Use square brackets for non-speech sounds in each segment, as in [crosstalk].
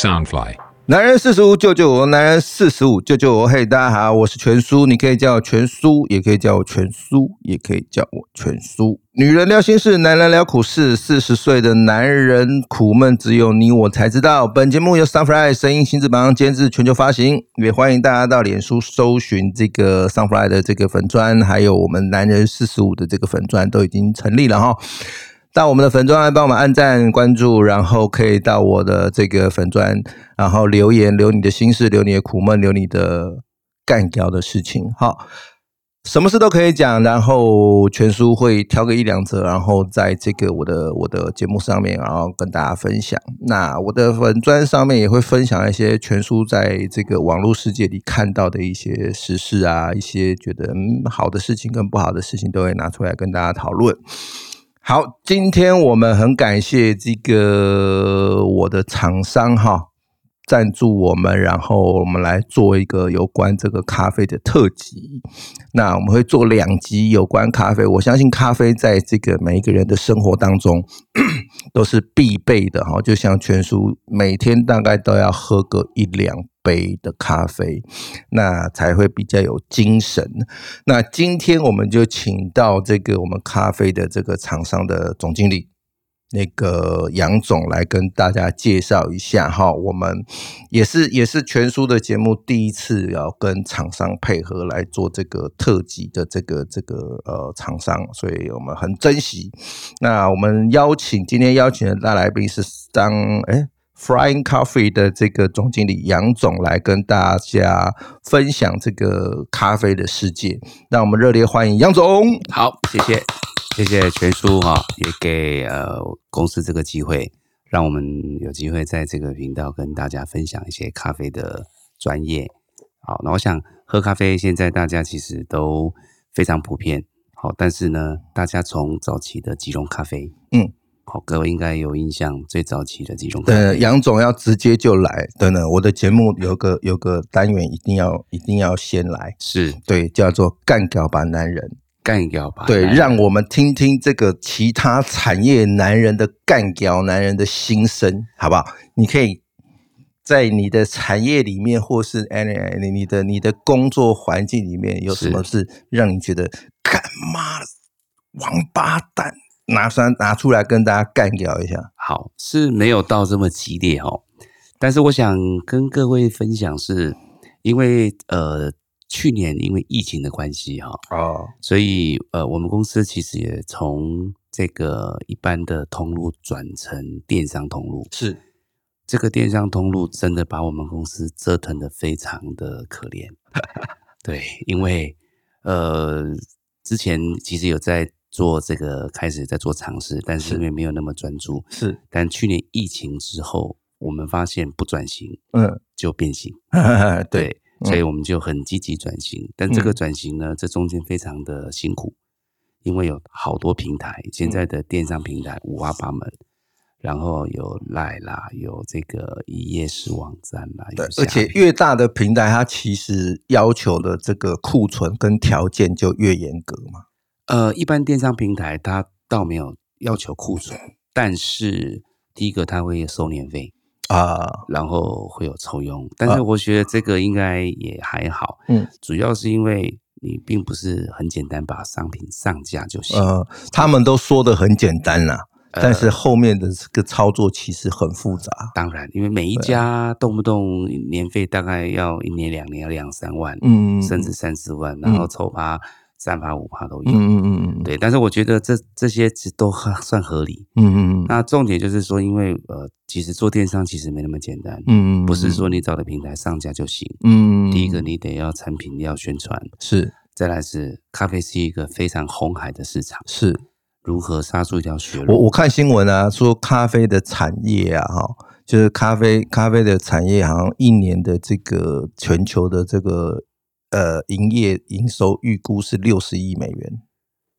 Soundfly。男人四十五救救我，男人四十五救救我。嘿，大家好，我是全叔，你可以叫我全叔，也可以叫我全叔，也可以叫我全叔。女人聊心事，男人聊苦事。四十岁的男人苦闷，只有你我才知道。本节目由 Sunfly 声音新翅膀监制，全球发行。也欢迎大家到脸书搜寻这个 Sunfly 的这个粉砖，还有我们男人四十五的这个粉砖都已经成立了哈。到我们的粉砖来帮我们按赞关注，然后可以到我的这个粉砖，然后留言留你的心事，留你的苦闷，留你的干掉的事情。好，什么事都可以讲，然后全书会挑个一两则，然后在这个我的我的节目上面，然后跟大家分享。那我的粉砖上面也会分享一些全书在这个网络世界里看到的一些实事啊，一些觉得嗯好的事情跟不好的事情，都会拿出来跟大家讨论。好，今天我们很感谢这个我的厂商哈赞助我们，然后我们来做一个有关这个咖啡的特辑。那我们会做两集有关咖啡，我相信咖啡在这个每一个人的生活当中 [coughs] 都是必备的哈，就像全叔每天大概都要喝个一两。杯的咖啡，那才会比较有精神。那今天我们就请到这个我们咖啡的这个厂商的总经理，那个杨总来跟大家介绍一下哈。我们也是也是全书的节目第一次要跟厂商配合来做这个特辑的这个这个呃厂商，所以我们很珍惜。那我们邀请今天邀请的大来宾是张哎。Flying Coffee 的这个总经理杨总来跟大家分享这个咖啡的世界，让我们热烈欢迎杨总。好，谢谢，谢谢全叔哈，也给呃公司这个机会，让我们有机会在这个频道跟大家分享一些咖啡的专业。好，那我想喝咖啡，现在大家其实都非常普遍。好，但是呢，大家从早期的即溶咖啡，嗯。好，各位应该有印象，最早期的几种。对，杨总要直接就来，等等，我的节目有个有个单元，一定要一定要先来，是对，叫做干掉吧男人，干掉吧，对，让我们听听这个其他产业男人的干掉男人的心声，好不好？你可以在你的产业里面，或是 any 你的你的工作环境里面，有什么是让你觉得干妈王八蛋？拿出拿出来跟大家干掉一下，好是没有到这么激烈哦，但是我想跟各位分享，是因为呃去年因为疫情的关系哈哦，所以呃我们公司其实也从这个一般的通路转成电商通路，是。这个电商通路真的把我们公司折腾的非常的可怜，[laughs] 对，因为呃之前其实有在。做这个开始在做尝试，但是因为没有那么专注，是。但去年疫情之后，我们发现不转型，嗯，就变形，[laughs] 对，所以我们就很积极转型。但这个转型呢，这中间非常的辛苦，因为有好多平台，现在的电商平台五花八门，然后有赖啦，有这个一页式网站啦，对，而且越大的平台，它其实要求的这个库存跟条件就越严格嘛。呃，一般电商平台它倒没有要求库存，但是第一个它会收年费啊，然后会有抽佣，但是我觉得这个应该也还好，嗯，主要是因为你并不是很简单把商品上架就行，呃，他们都说的很简单啦，但是后面的这个操作其实很复杂。当然，因为每一家动不动年费大概要一年两年要两三万，嗯，甚至三四万，然后抽趴。三趴五趴都有，嗯嗯嗯嗯，对，但是我觉得这这些其实都算合理，嗯嗯嗯。那重点就是说，因为呃，其实做电商其实没那么简单，嗯嗯，不是说你找的平台上架就行，嗯嗯。第一个你得要产品要宣传，是，再来是咖啡是一个非常红海的市场，是，如何杀出一条血路？我我看新闻啊，说咖啡的产业啊，哈，就是咖啡咖啡的产业，好像一年的这个全球的这个。呃，营业营收预估是六十亿美元。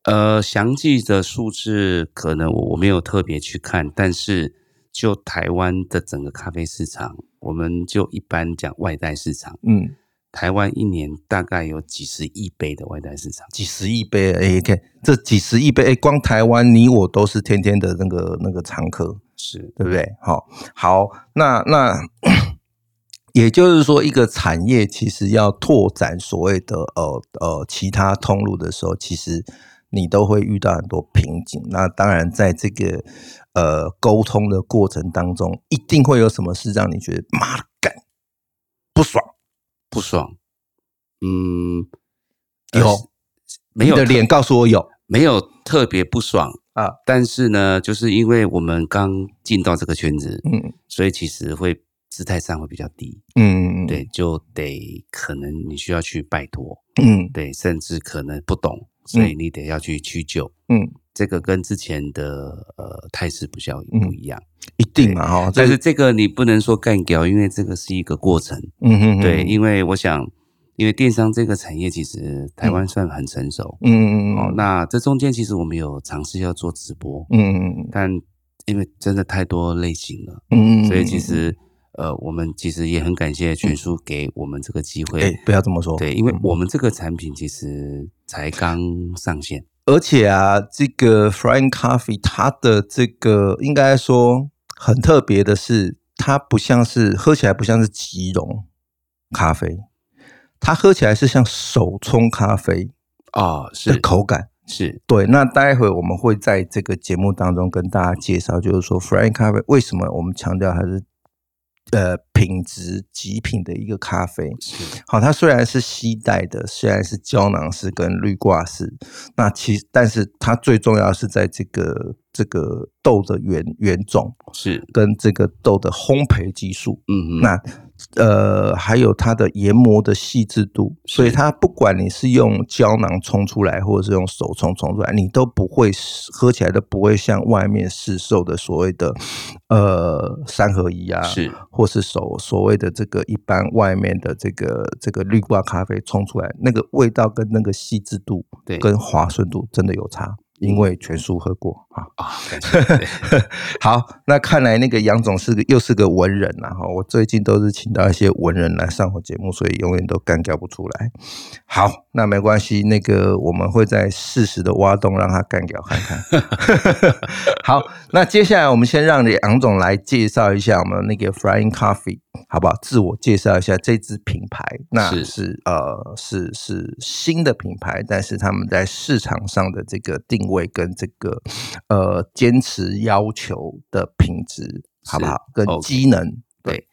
呃，详细的数字可能我我没有特别去看，但是就台湾的整个咖啡市场，我们就一般讲外带市场，嗯，台湾一年大概有几十亿杯的外带市场，几十亿杯，哎，看这几十亿杯，哎，光台湾你我都是天天的那个那个常客。是对不对？好，好，那那也就是说，一个产业其实要拓展所谓的呃呃其他通路的时候，其实你都会遇到很多瓶颈。那当然，在这个呃沟通的过程当中，一定会有什么事让你觉得妈的干不爽，不爽。嗯，有。呃没有你的脸告诉我有。没有特别不爽，啊，但是呢，就是因为我们刚进到这个圈子，嗯。所以其实会姿态上会比较低，嗯嗯，对，就得可能你需要去拜托，嗯。对，甚至可能不懂，所以你得要去屈就，嗯，这个跟之前的呃态势不效嗯不一样，一定嘛哈，但是这个你不能说干掉，因为这个是一个过程，嗯哼对，因为我想，因为电商这个产业其实台湾算很成熟，嗯嗯嗯哦，那这中间其实我们有尝试要做直播，嗯嗯嗯但因为真的太多类型了，嗯，所以其实呃，我们其实也很感谢全叔给我们这个机会。哎，不要这么说，对，因为我们这个产品其实才刚上线，而且啊，这个 Frying Coffee 它的这个应该说很特别的是，它不像是喝起来不像是即溶咖啡，它喝起来是像手冲咖啡啊，的是口感。是，对，那待会我们会在这个节目当中跟大家介绍，就是说咖啡为什么我们强调它是呃品质极品的一个咖啡。是好，它虽然是吸带的，虽然是胶囊式跟滤挂式，那其但是它最重要是在这个这个豆的原原种是，跟这个豆的烘焙技术，嗯嗯，那呃还有它的研磨的细致度，所以它不管你是用胶囊冲出来，或者是用手冲冲出来，你都不会喝起来都不会像外面市售的所谓的呃三合一啊，是。或是所所谓的这个一般外面的这个这个绿挂咖啡冲出来，那个味道跟那个细致度对。跟滑顺度真的有差，因为全叔喝过啊。啊，[laughs] 好，那看来那个杨总是个又是个文人呐、哈，我最近都是请到一些文人来上我节目，所以永远都干掉不出来。好，那没关系，那个我们会在适时的挖洞让他干掉看看。[laughs] 好，那接下来我们先让杨总来介绍一下我们那个 Flying Coffee，好不好？自我介绍一下这支品牌，那是是呃是是新的品牌，但是他们在市场上的这个定位跟这个呃坚持要求的品质，好不好？跟机能，对，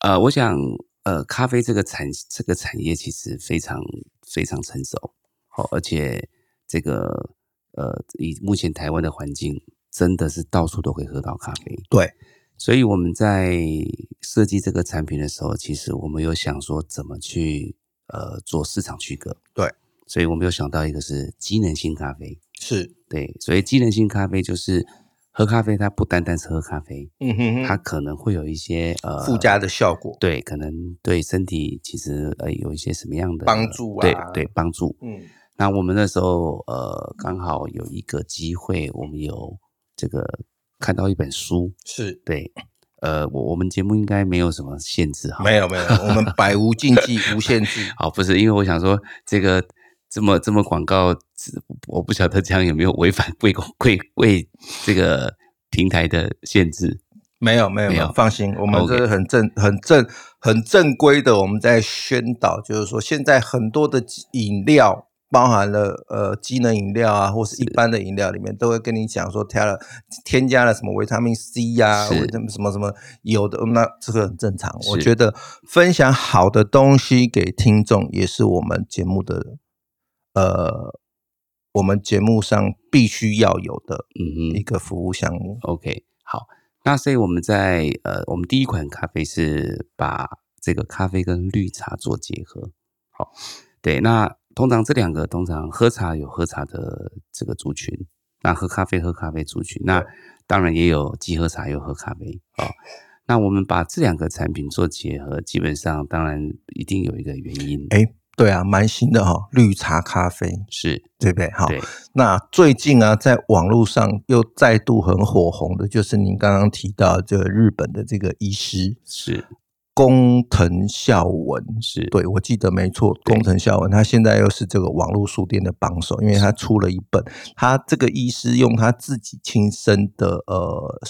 呃，我想，呃，咖啡这个产这个产业其实非常非常成熟，好、而且这个呃，以目前台湾的环境，真的是到处都可以喝到咖啡。对，所以我们在设计这个产品的时候，其实我们有想说怎么去呃做市场区隔。对，所以我们有想到一个是机能性咖啡。是，对，所以机能性咖啡就是喝咖啡，它不单单是喝咖啡，嗯哼它可能会有一些呃附加的效果，对，可能对身体其实呃有一些什么样的帮助啊对对，帮助。嗯那我们那时候呃刚好有一个机会，我们有这个看到一本书，是。对，呃，我我们节目应该没有什么限制哈。没有没有，我们百无禁忌，[laughs] 无限制。好，不是因为我想说这个这么这么广告，我不晓得这样有没有违反贵公贵贵这个平台的限制。没有没有没有，放心，我们这是很正很正很正规的，我们在宣导，就是说现在很多的饮料。包含了呃机能饮料啊，或是一般的饮料里面，都会跟你讲说添了添加了什么维他命 C 呀、是或者什么什么有的，那这个很正常。我觉得分享好的东西给听众，也是我们节目的呃我们节目上必须要有的嗯哼一个服务项目。，OK，好。那所以我们在呃，我们第一款咖啡是把这个咖啡跟绿茶做结合。好，对，那通常这两个通常喝茶有喝茶的这个族群，那喝咖啡喝咖啡族群，那当然也有既喝茶又喝咖啡。好，那我们把这两个产品做结合，基本上当然一定有一个原因。哎，对啊，蛮新的哈、绿茶咖啡，是，对不对？好，那最近啊，在网络上又再度很火红的，就是您刚刚提到的这个日本的这个医师是，工藤孝文，是，对我记得没错，工藤孝文，他现在又是这个网络书店的榜首，因为他出了一本，他这个医师用他自己亲身的呃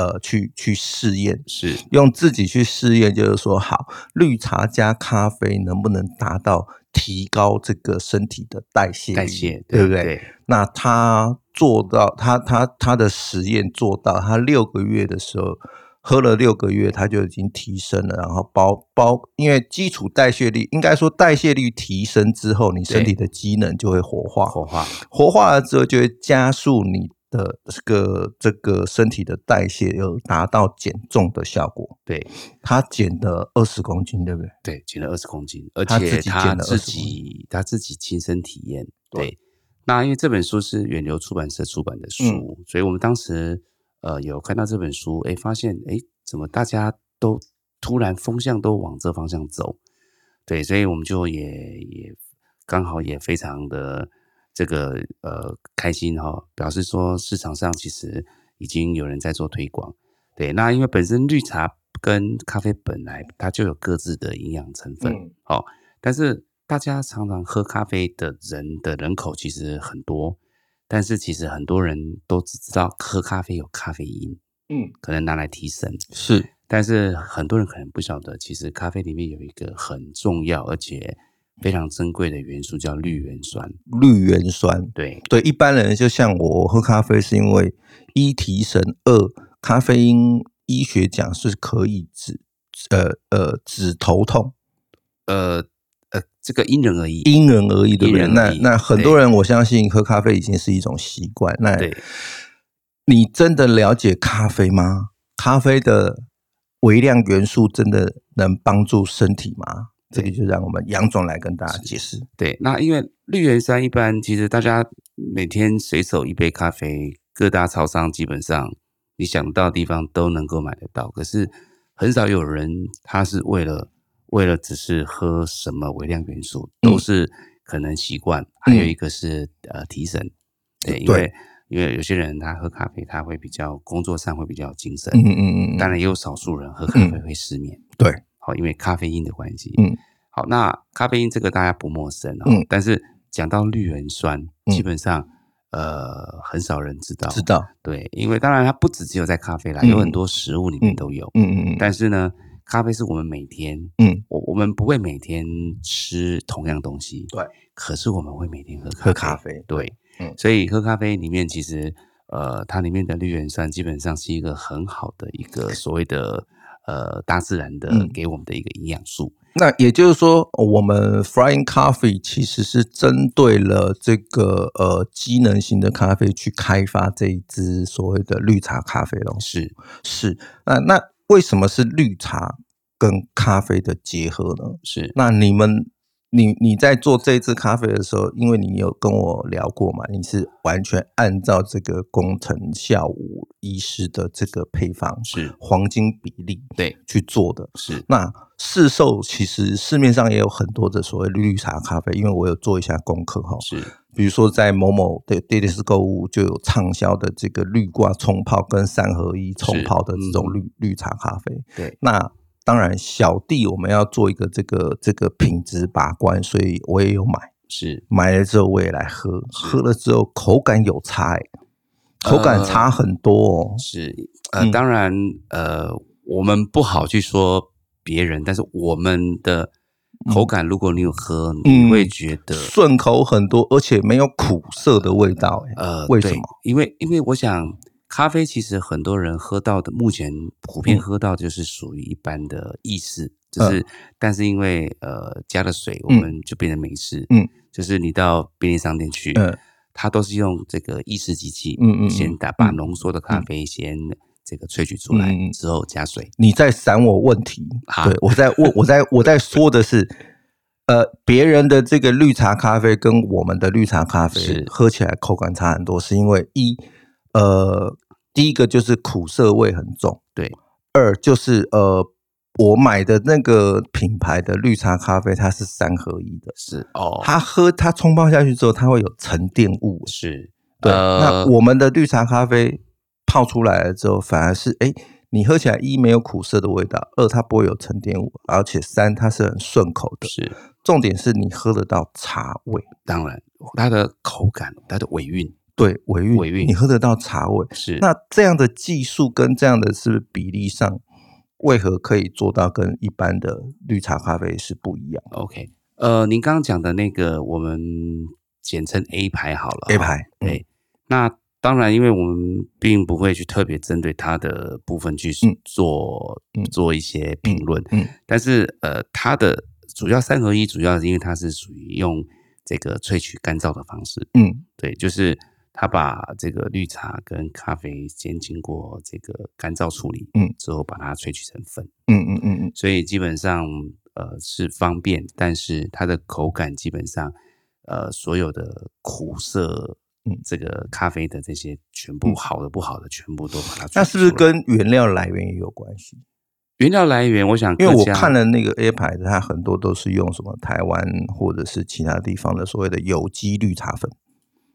呃去去试验，是用自己去试验，就是说，好，绿茶加咖啡能不能达到提高这个身体的代谢代谢，对不对？对？那他做到，他他他的实验做到，他六个月的时候喝了六个月，他就已经提升了，然后包包，因为基础代谢率应该说代谢率提升之后，你身体的机能就会活化，活化活化了之后就会加速你的这个这个身体的代谢，有达到减重的效果。对他减了二十公斤，对不对？对，减了二十公斤，而且他自己他自己亲身体验。对对，那因为这本书是远流出版社出版的书，嗯所以我们当时呃有看到这本书，哎，发现哎怎么大家都突然风向都往这方向走，对，所以我们就也也刚好也非常的这个呃开心哈、表示说市场上其实已经有人在做推广。对，那因为本身绿茶跟咖啡本来它就有各自的营养成分，嗯。哦，但是大家常常喝咖啡的人的人口其实很多，但是其实很多人都只知道喝咖啡有咖啡因，嗯，可能拿来提神，是。但是很多人可能不晓得，其实咖啡里面有一个很重要而且非常珍贵的元素叫绿原酸。绿原酸。对对一般人，就像我，喝咖啡是因为一提神，二咖啡因医学讲是可以止呃呃止头痛，呃呃，这个因人而异。因人而异，对不对？那那很多人，我相信喝咖啡已经是一种习惯。那对你真的了解咖啡吗？咖啡的微量元素真的能帮助身体吗？这个就让我们杨总来跟大家解释。对，那因为绿原酸一般，其实大家每天随手一杯咖啡，各大超商基本上你想到的地方都能够买得到。可是很少有人他是为了为了只是喝什么微量元素，嗯都是可能习惯。还有一个是呃提神，对，因为因为有些人他喝咖啡，他会比较工作上会比较有精神。嗯嗯嗯嗯，当然也有少数人喝咖啡会失眠。对，好，因为咖啡因的关系。嗯，好，那咖啡因这个大家不陌生哦。嗯但是讲到绿原酸，嗯基本上呃很少人知道。知道。对，因为当然它不只只有在咖啡啦，嗯有很多食物里面都有。嗯嗯嗯，但是呢，咖啡是我们每天，嗯我我们不会每天吃同样东西，对，可是我们会每天喝咖喝咖啡对，嗯所以喝咖啡里面其实呃，它里面的绿原酸基本上是一个很好的一个所谓的呃大自然的嗯给我们的一个营养素。那也就是说，我们 Flying Coffee 其实是针对了这个呃机能型的咖啡去开发这一支所谓的绿茶咖啡咯。是是，那那为什么是绿茶跟咖啡的结合呢？是，那你们，你你在做这一支咖啡的时候，因为你有跟我聊过嘛，你是完全按照这个工程下午医师的这个配方是黄金比例对，去做的。是那市售其实市面上也有很多的所谓绿茶咖啡，因为我有做一下功课哈，是比如说在某某的 d a t a 购物就有畅销的这个绿挂冲泡跟三合一冲泡的这种嗯绿、绿茶咖啡。对，那当然，小弟我们要做一个这个这个品质把关，所以我也有买，是。买了之后我也来喝，喝了之后口感有差、欸，口感差很多哦。是，呃，嗯。当然，呃，我们不好去说别人，但是我们的口感，如果你有喝，嗯你会觉得，顺口很多，而且没有苦涩的味道、欸，呃，对为什么？因为因为我想，咖啡其实很多人喝到的，目前普遍嗯。喝到就是属于一般的意式，就是，但是因为呃加了水，我嗯。们就变成美式，嗯，就是你到便利商店去，嗯它都是用这个意式机器，嗯嗯嗯先打把嗯浓缩的咖啡先这个萃取出来之后加水，你在闪我问题，好对我在问，我在我在说的是，呃，别人的这个绿茶咖啡跟我们的绿茶咖啡是。喝起来口感差很多，是因为一，呃，第一个就是苦涩味很重，对，二就是呃，我买的那个品牌的绿茶咖啡它是三合一的，是哦，它喝它冲泡下去之后，它会有沉淀物，是对，呃那我们的绿茶咖啡泡出来了之后，反而是哎，你喝起来一没有苦涩的味道，二它不会有沉淀物，而且三它是很顺口的。是重点是你喝得到茶味，当然它的口感，它的尾韵，对尾韵，尾韵你喝得到茶味。是那这样的技术跟这样的是是比例上，为何可以做到跟一般的绿茶咖啡是不一样 OK。呃，您刚刚讲的那个，我们简称 A 牌好了？A 牌，嗯对，那当然，因为我们并不会去特别针对它的部分去嗯做、嗯做一些评论，嗯但是呃，它的主要三合一，主要是因为它是属于用这个萃取干燥的方式，嗯对，就是它把这个绿茶跟咖啡先经过这个干燥处理，嗯，之后把它萃取成粉，嗯嗯嗯嗯，所以基本上呃是方便，但是它的口感基本上呃所有的苦涩，嗯这个咖啡的这些全部嗯好的不好的全部都把它那是不是跟原料来源也有关系？原料来源？我想因为我看了那个 A 牌的，它很多都是用什么台湾或者是其他地方的所谓的有机绿茶粉。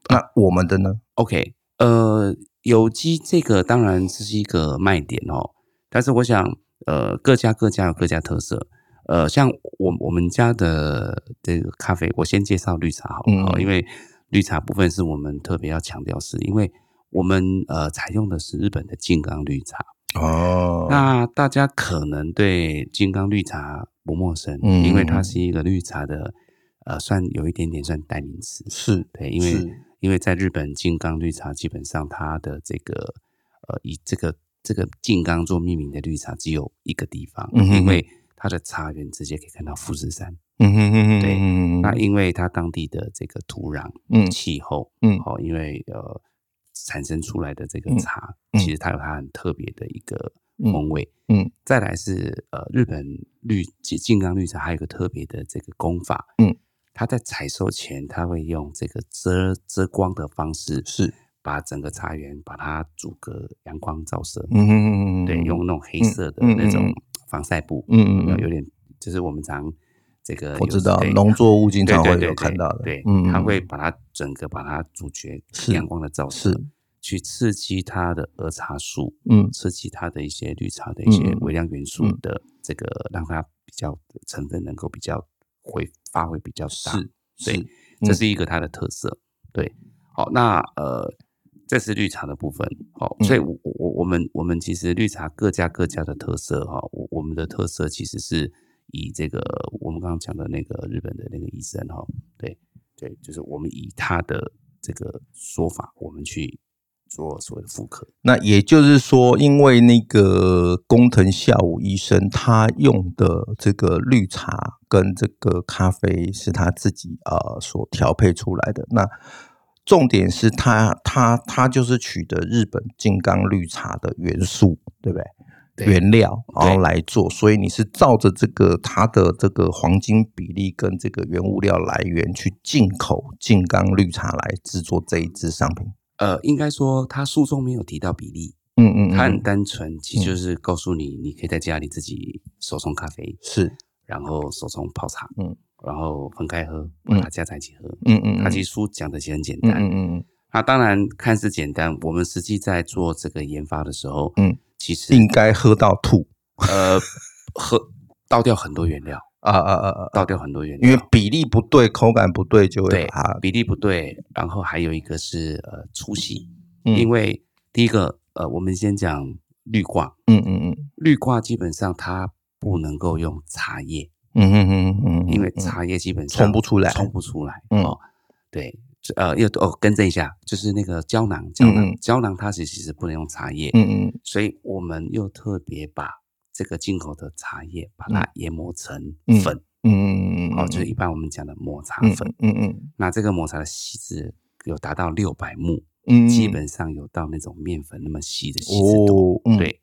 那我们的呢？OK，呃，有机这个当然这是一个卖点哦，但是我想，呃，各家各家有各家特色。呃，像我我们家的这个咖啡，我先介绍绿茶好了，嗯哦因为绿茶部分是我们特别要强调是，因为我们呃采用的是日本的金刚绿茶。哦，那大家可能对金刚绿茶不陌生，嗯因为它是一个绿茶的，呃，算有一点点算代名词。是对，因为是因为在日本金刚绿茶基本上它的这个呃以这个这个金刚做命名的绿茶只有一个地方，嗯哼哼因为它的茶园直接可以看到富士山。嗯哼哼哼，对嗯那因为它当地的这个土壤、嗯气候，嗯哦，因为呃产生出来的这个嗯茶，嗯其实它有它很特别的一个嗯风味。嗯再来是呃日本绿金金刚绿茶还有一个特别的这个功法，嗯，它在采收前，它会用这个遮遮光的方式，是。把整个茶园把它阻隔阳光照射，嗯哼哼哼哼，对，用那种黑色的嗯嗯那种嗯防晒布，嗯嗯嗯有点就是我们常这个我知道农作物经常会有看到的，对，嗯，它嗯会把它整个把它阻绝是阳光的照射，是去刺激它的儿茶素，嗯。刺激它的一些绿茶的一些嗯嗯微量元素嗯。的这个，让它比较成分能够比较会发挥比较大，是对是，这嗯是一个它的特色。对，好，那呃，这是绿茶的部分。好，嗯所以我我我们我们其实绿茶各家各家的特色哈，我我们的特色其实是以这个我们刚刚讲的那个日本的那个医生哈，对对，就是我们以他的这个说法，我们去做所谓的复刻。那也就是说，因为那个工藤孝武医生他用的这个绿茶跟这个咖啡是他自己呃所调配出来的。那重点是他他他就是取得日本金刚绿茶的元素，对不对？原料，然后来做，所以你是照着这个它的这个黄金比例跟这个原物料来源去进口金刚绿茶来制作这一支商品。呃，应该说他书中没有提到比例，嗯嗯他很嗯，单纯，其实就是告诉你，你可以在家里自己手冲咖啡，是，然后手冲泡茶，嗯，然后分开喝，把它加在一起喝。嗯嗯，他其实书讲的其实很简嗯单，嗯嗯那当然看似简单，我们实际在做这个研发的时候，嗯，其实应该喝到吐呃喝倒掉很多原料，啊啊啊啊！倒掉很多原因为，比例不对，口感不对，就会对把它比例不对，然后还有一个是呃粗细，嗯。因为第一个呃我们先讲绿挂，嗯嗯嗯。绿挂基本上它不能够用茶叶，嗯嗯嗯嗯，因为嗯茶叶基本上冲不出来。冲不出来。嗯。哦，对，这呃，又哦，更正一下，就是那个胶囊，胶囊，嗯嗯。胶囊它其实不能用茶叶，嗯嗯。所以我们又特别把这个进口的茶叶把它研磨成嗯粉，嗯嗯嗯，哦，就是一般我们讲的抹茶嗯粉。嗯嗯那这个抹茶的细致有达到六百目，嗯，基本上有到那种面粉那么细的细致度。对，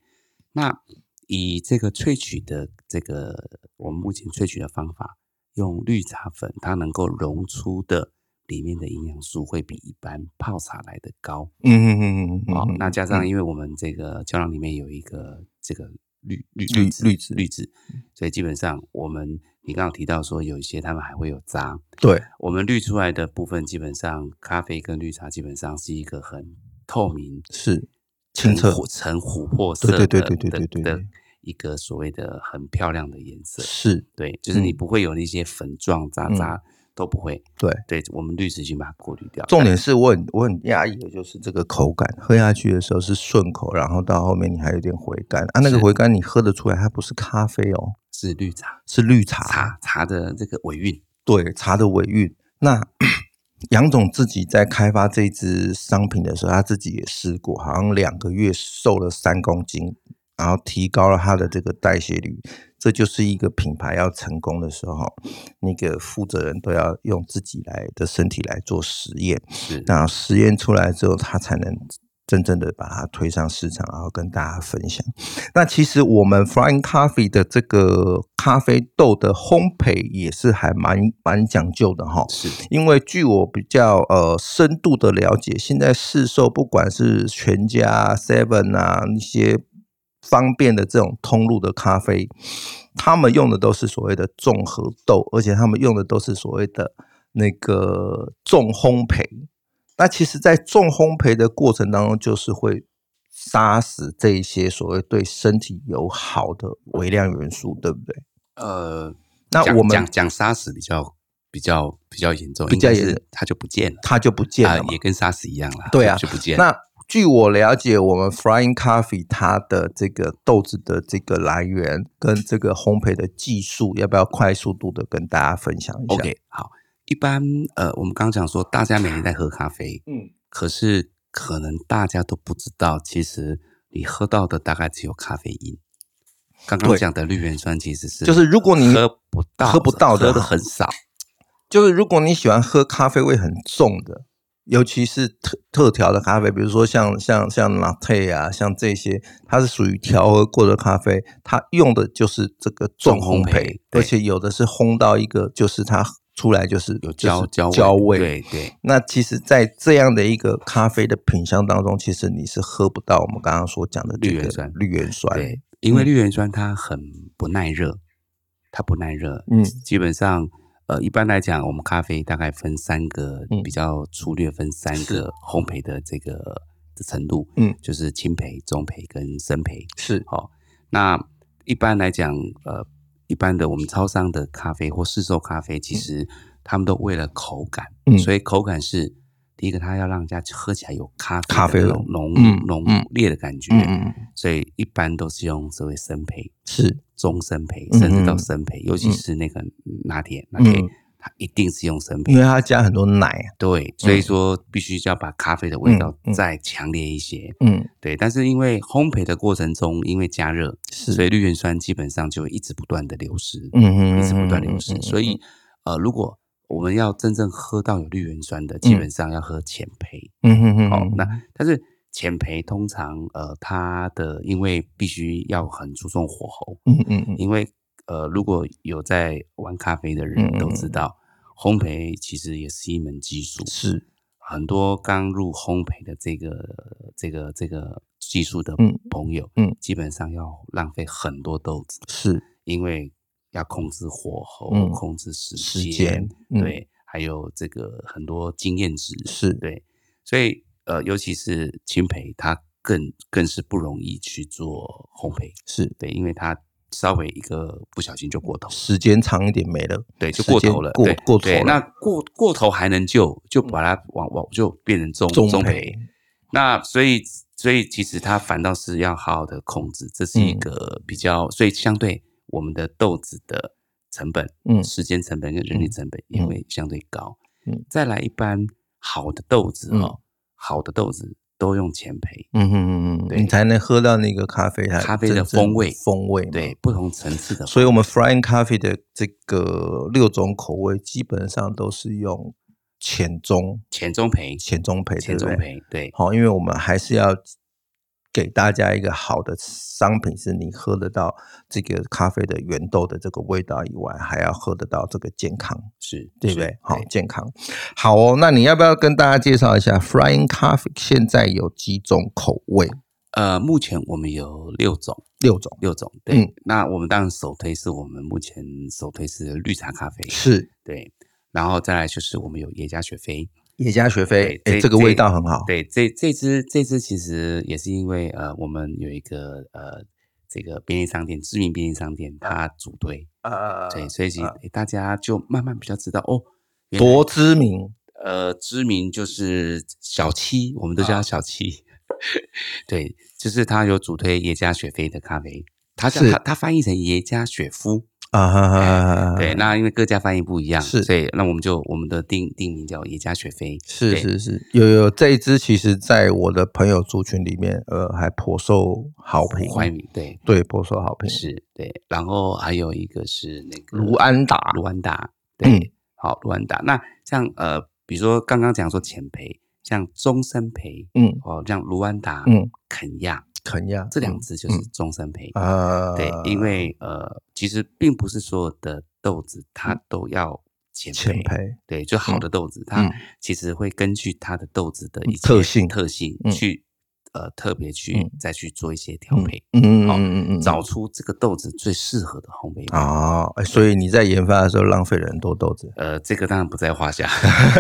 那以这个萃取的这个我们目前萃取的方法，用绿茶粉，它能够溶出的里面的营养素会比一般泡茶来的高。嗯嗯嗯嗯，哦，那加上嗯因为我们这个胶囊里面有一个这个滤滤滤纸滤纸滤纸，所以基本上我们你刚刚提到说有一些他们还会有渣，对，我们滤出来的部分基本上咖啡跟绿茶基本上是一个很透明、是清澈呈琥珀色的对对对对对对对的的一个所谓的很漂亮的颜色。是，对，就是你嗯。不会有那些粉状渣渣都不会。对对，我们滤纸已经把它过滤掉。重点是我很我很压抑的就是这个口感，喝下去的时候是顺口，然后到后面你还有点回甘啊，那个回甘你喝得出来，它不是咖啡哦，是绿茶，是绿茶，茶茶的这个尾韵。对茶的尾韵。那 [coughs] 杨总自己在开发这支商品的时候，他自己也试过，好像两个月瘦了三公斤，然后提高了他的这个代谢率。这就是一个品牌要成功的时候，那个负责人都要用自己来的身体来做实验。是那实验出来之后，他才能真正的把它推上市场，然后跟大家分享。那其实我们 Flying Coffee 的这个咖啡豆的烘焙也是还蛮蛮讲究的哈。是因为据我比较呃深度的了解，现在市售不管是全家、Seven 啊那些方便的这种通路的咖啡，他们用的都是所谓的综合豆，而且他们用的都是所谓的那个重烘焙。那其实，在重烘焙的过程当中，就是会杀死这一些所谓对身体有好的微量元素，对不对？呃，那我们讲讲杀死比较比较比较严重，应该比较严是它就不见了，它就不见啊了嘛。也跟杀死一样了。对啊就不见了。那据我了解，我们 Flying Coffee 它的这个豆子的这个来源跟这个烘焙的技术，要不要快速度的跟大家分享一下？OK，好，一般呃，我们刚刚讲说，大家每天在喝咖啡，嗯，可是可能大家都不知道，其实你喝到的大概只有咖啡因。刚刚对。讲的绿原酸其实是就是如果你喝不到喝不到的喝的很少，就是如果你喜欢喝咖啡味很重的，尤其是特特调的咖啡，比如说像像像 latte 啊，像这些，它是属于调和过的咖啡，它用的就是这个重烘焙而且有的是烘到一个，就是它出来就是有焦焦焦味。对对，那其实，在这样的一个咖啡的品相当中，其实你是喝不到我们刚刚所讲的绿原酸绿原酸。对，因为嗯绿原酸它很不耐热，它不耐热，嗯基本上呃，一般来讲，我们咖啡大概分三个，嗯比较粗略分三个烘焙的这个的程度，嗯。就是轻焙、中焙跟深焙。是。好、那一般来讲，呃，一般的我们超商的咖啡或市售咖啡，其实他们都为了口感，嗯。所以口感是第一个，它要让人家喝起来有咖啡咖啡浓嗯浓嗯烈的感觉，所以一般都是用所谓生焙、是中生焙，嗯甚至到嗯深焙，尤其嗯是那个拿铁，拿铁嗯它一定是用生培因为焙。它加很多奶。对，所以说必须要把咖啡的味道再强烈一些。嗯，对，但是因为烘焙的过程中，因为加热，是所以绿原酸基本上就会一直不断的流失，嗯嗯一直不断嗯流失。所以呃，如果我们要真正喝到有绿原酸的，基本上要喝浅焙。嗯嗯嗯，好、那但是浅焙通常呃，它的因为必须要很注重火候，嗯嗯嗯。因为呃，如果有在玩咖啡的人都知道，烘焙其实也是一门技术，是。很多刚入烘焙的这个这个这个技术的嗯朋友，嗯。基本上要浪费很多豆子，是。因为要控制火候，嗯控制时时间，对，还有这个很多经验值，是对，所以呃，尤其是青培，它更更是不容易去做烘焙，是对，因为它稍微一个不小心就过头。时间长一点没了，对，就过头了，过过头了。那过过头还能救，就把它往往就变成中中中焙焙。那所以所以其实它反倒是要好好的控制，这是一嗯个比较，所以相对我们的豆子的成本、嗯时间成本跟人力嗯成本也会相对高。嗯。再来一般好的豆子嗯哦，好的豆子都用浅焙，嗯嗯嗯嗯，对。你才能喝到那个咖啡它咖啡的风味风味对，不同层次的，所以我们 Frying Coffee 的这个六种口味基本上都是用浅中浅中焙、浅中焙，浅中对不对焙，对。好，因为我们还是要给大家一个好的商品，是你喝得到这个咖啡的原豆的这个味道以外，还要喝得到这个健康，是，是对不对？好，健康。好哦，那你要不要跟大家介绍一下 Flying Coffee 现在有几种口味？呃，目前我们有六种。六种，六种，对。嗯那我们当然首推是我们目前首推是绿茶咖啡，是对。然后再来就是我们有耶加雪菲，野加学菲，哎，这个味道很好。对，这这支这支其实也是因为呃，我们有一个呃这个便利商店知名便利商店，它主推，呃，对，所以大家就慢慢比较知道哦，多知名呃，知名就是小七，我们都叫他小七。[laughs] 对，就是他有主推耶加雪菲的咖啡，他叫是他他翻译成耶加雪夫。啊哈哈哈哈！对，那因为各家翻译不一样，是。所以那我们就我们的定定名叫野家雪菲。是是是，有有这一支，其实在我的朋友族群里面，呃，还颇受好评，欢迎对。对，颇受好评。是，对，然后还有一个是那个卢安达，卢安达，嗯。对，好，卢安达。那像呃，比如说刚刚讲说浅培，像终身培，嗯。哦，像卢安达，嗯，肯亚肯亚这两只就是终身培。啊，对，因为呃，其实并不是所有的豆子它都要浅培，培对，就好的豆子，它嗯其实会根据它的豆子的一些特性特性嗯去呃特别去嗯再去做一些调配，嗯嗯好嗯嗯嗯，找出这个豆子最适合的烘焙味。啊，哎所以你在研发的时候浪费了很多豆子。呃，这个当然不在话下，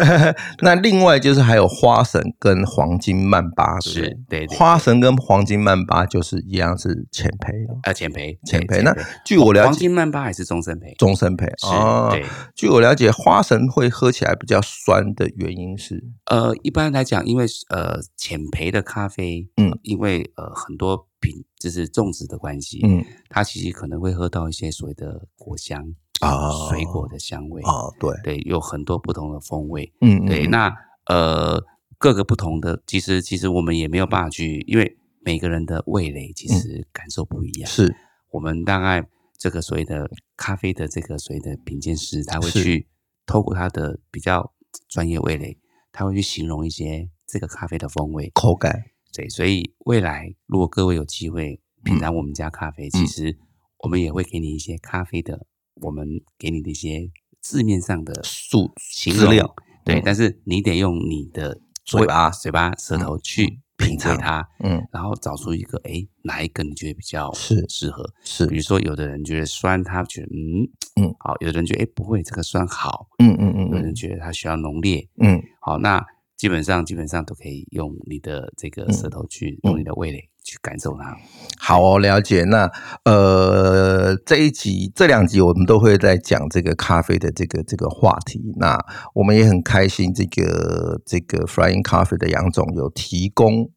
[laughs] 那另外就是还有花神跟黄金曼巴，是对？花神跟黄金曼巴就是一样是浅培的，呃浅培浅培。那据我了解，黄金曼巴还是终身培？终身培是哦。对，据我了解，花神会喝起来比较酸的原因是，呃，一般来讲，因为呃浅培的咖啡，嗯，因为呃很多品就是种植的关系，嗯它其实可能会喝到一些所谓的果香啊水果的香味，哦，对，对，有很多不同的风味，嗯，对，嗯那呃各个不同的，其实其实我们也没有办法去，因为每个人的味蕾其实感受不一样，嗯是。我们大概这个所谓的咖啡的这个所谓的品鉴师，他会去透过他的比较专业味蕾，他会去形容一些这个咖啡的风味。口感，对，所以未来如果各位有机会品尝我们家咖啡，其实我们也会给你一些咖啡的，我们给你的一些字面上的数形容资料，对，嗯。但是你得用你的嘴巴嘴巴、舌头去品尝它，嗯，然后找出一个哎哪一个你觉得比较是适合。是。比如说，有的人觉得酸，他觉得嗯嗯好；有的人觉得哎不会，这个酸好；嗯嗯嗯有的人嗯。觉得它需要浓烈。嗯，好，那基本上基本上都可以用你的这个舌头去，用你的味蕾去感受它。好哦，了解。那呃，这一集、这两集我们都会在讲这个咖啡的这个这个话题。那我们也很开心，这个这个 Flying Coffee 的杨总有提供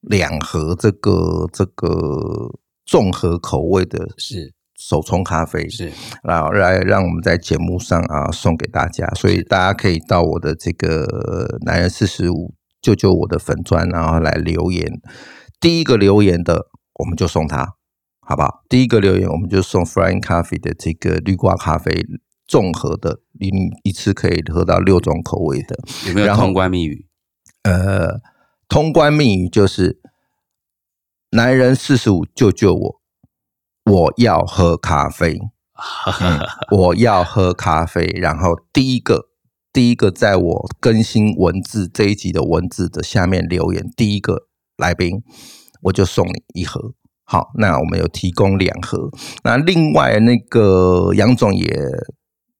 两盒这个这个综合口味的是手冲咖啡，是，然后来让我们在节目上啊送给大家，所以大家可以到我的这个男人四十五救救我的粉砖，然后来留言。第一个留言的我们就送他，好不好？第一个留言我们就送 Flying Coffee 的这个绿挂咖啡综合的，你一次可以喝到六种口味的。有没有通关密语？呃，通关密语就是男人四十五救救我，我要喝咖啡。嗯 [laughs] 我要喝咖啡，然后第一个第一个在我更新文字这一集的文字的下面留言，第一个来宾我就送你一盒。好，那我们有提供两盒。那另外那个杨总也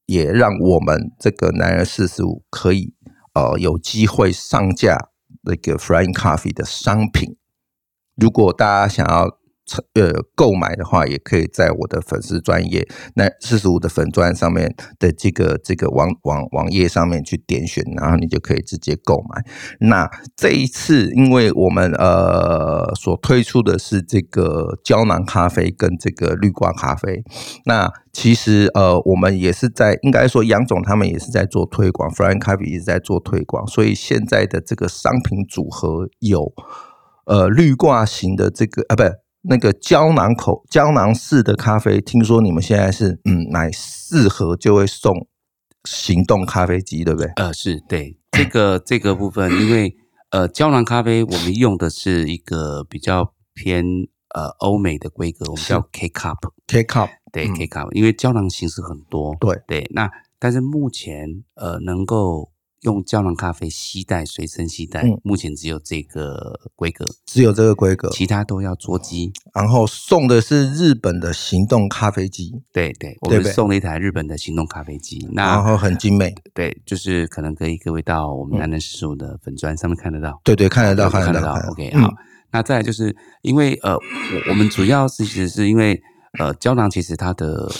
也让我们这个男人四十五可以呃有机会上架那个 Flying Coffee 的商品。如果大家想要呃购买的话，也可以在我的粉丝专业那四十五的粉钻上面的这个这个网网网页上面去点选，然后你就可以直接购买。那这一次，因为我们呃所推出的是这个胶囊咖啡跟这个绿挂咖啡，那其实呃我们也是在应该说杨总他们也是在做推广，fly Coffee 也是在做推广，所以现在的这个商品组合有呃绿挂型的这个啊不。那个胶囊口胶囊式的咖啡，听说你们现在是嗯买四盒就会送行动咖啡机，对不对？呃，是对这个这个部分，因为呃胶囊咖啡我们用的是一个比较偏呃欧美的规格，我们叫 K cup，K cup 对、嗯。K cup，因为胶囊形式很多，对。对，那但是目前呃能够用胶囊咖啡吸带随身吸带，嗯目前只有这个规格，只有这个规格，其他都要捉机。然后送的是日本的行动咖啡机，对对，我们送了一台日本的行动咖啡机，那然后很精美，对，就是可能可以各位到我们男人十五的粉砖上面看得到。对对，看得到，有看得到。到。OK，嗯好。那再来就是因为呃，我我们主要是其实是因为呃，胶囊其实它的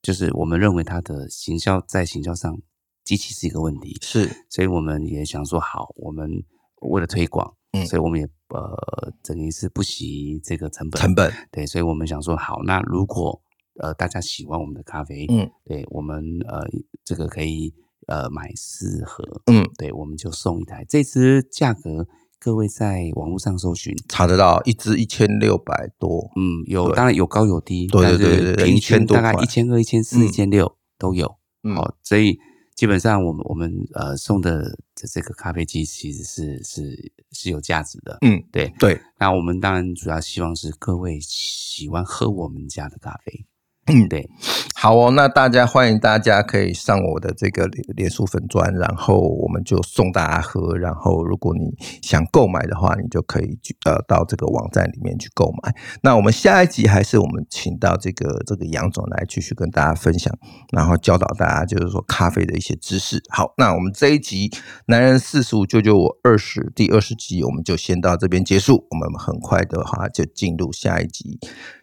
就是我们认为它的行销在行销上机器是一个问题，是所以我们也想说，好，我们为了推广，嗯所以我们也呃等于是不惜这个成本，成本，对，所以我们想说，好，那如果呃大家喜欢我们的咖啡，嗯对我们呃这个可以呃买四盒，嗯，对，我们就送一台。这支价格，各位在网络上搜寻，查得到，一支一千六百多，嗯，有对当然有高有低，对对对对对平1000多大概一千二、一千四、嗯一千六都有。嗯哦，所以基本上我们我们呃送的这这个咖啡机其实是是是有价值的。嗯，对。对，那我们当然主要希望是各位喜欢喝我们家的咖啡。嗯对，好哦，那大家欢迎大家可以上我的这个脸脸书粉砖，然后我们就送大家喝。然后如果你想购买的话，你就可以去呃到这个网站里面去购买。那我们下一集还是我们请到这个这个杨总来继续跟大家分享，然后教导大家就是说咖啡的一些知识。好，那我们这一集《男人四十五救救我二十》第二十集我们就先到这边结束。我们很快的话就进入下一集。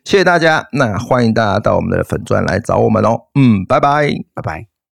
谢谢大家，那欢迎大家到我们的粉钻来找我们哦。嗯，拜拜。拜拜。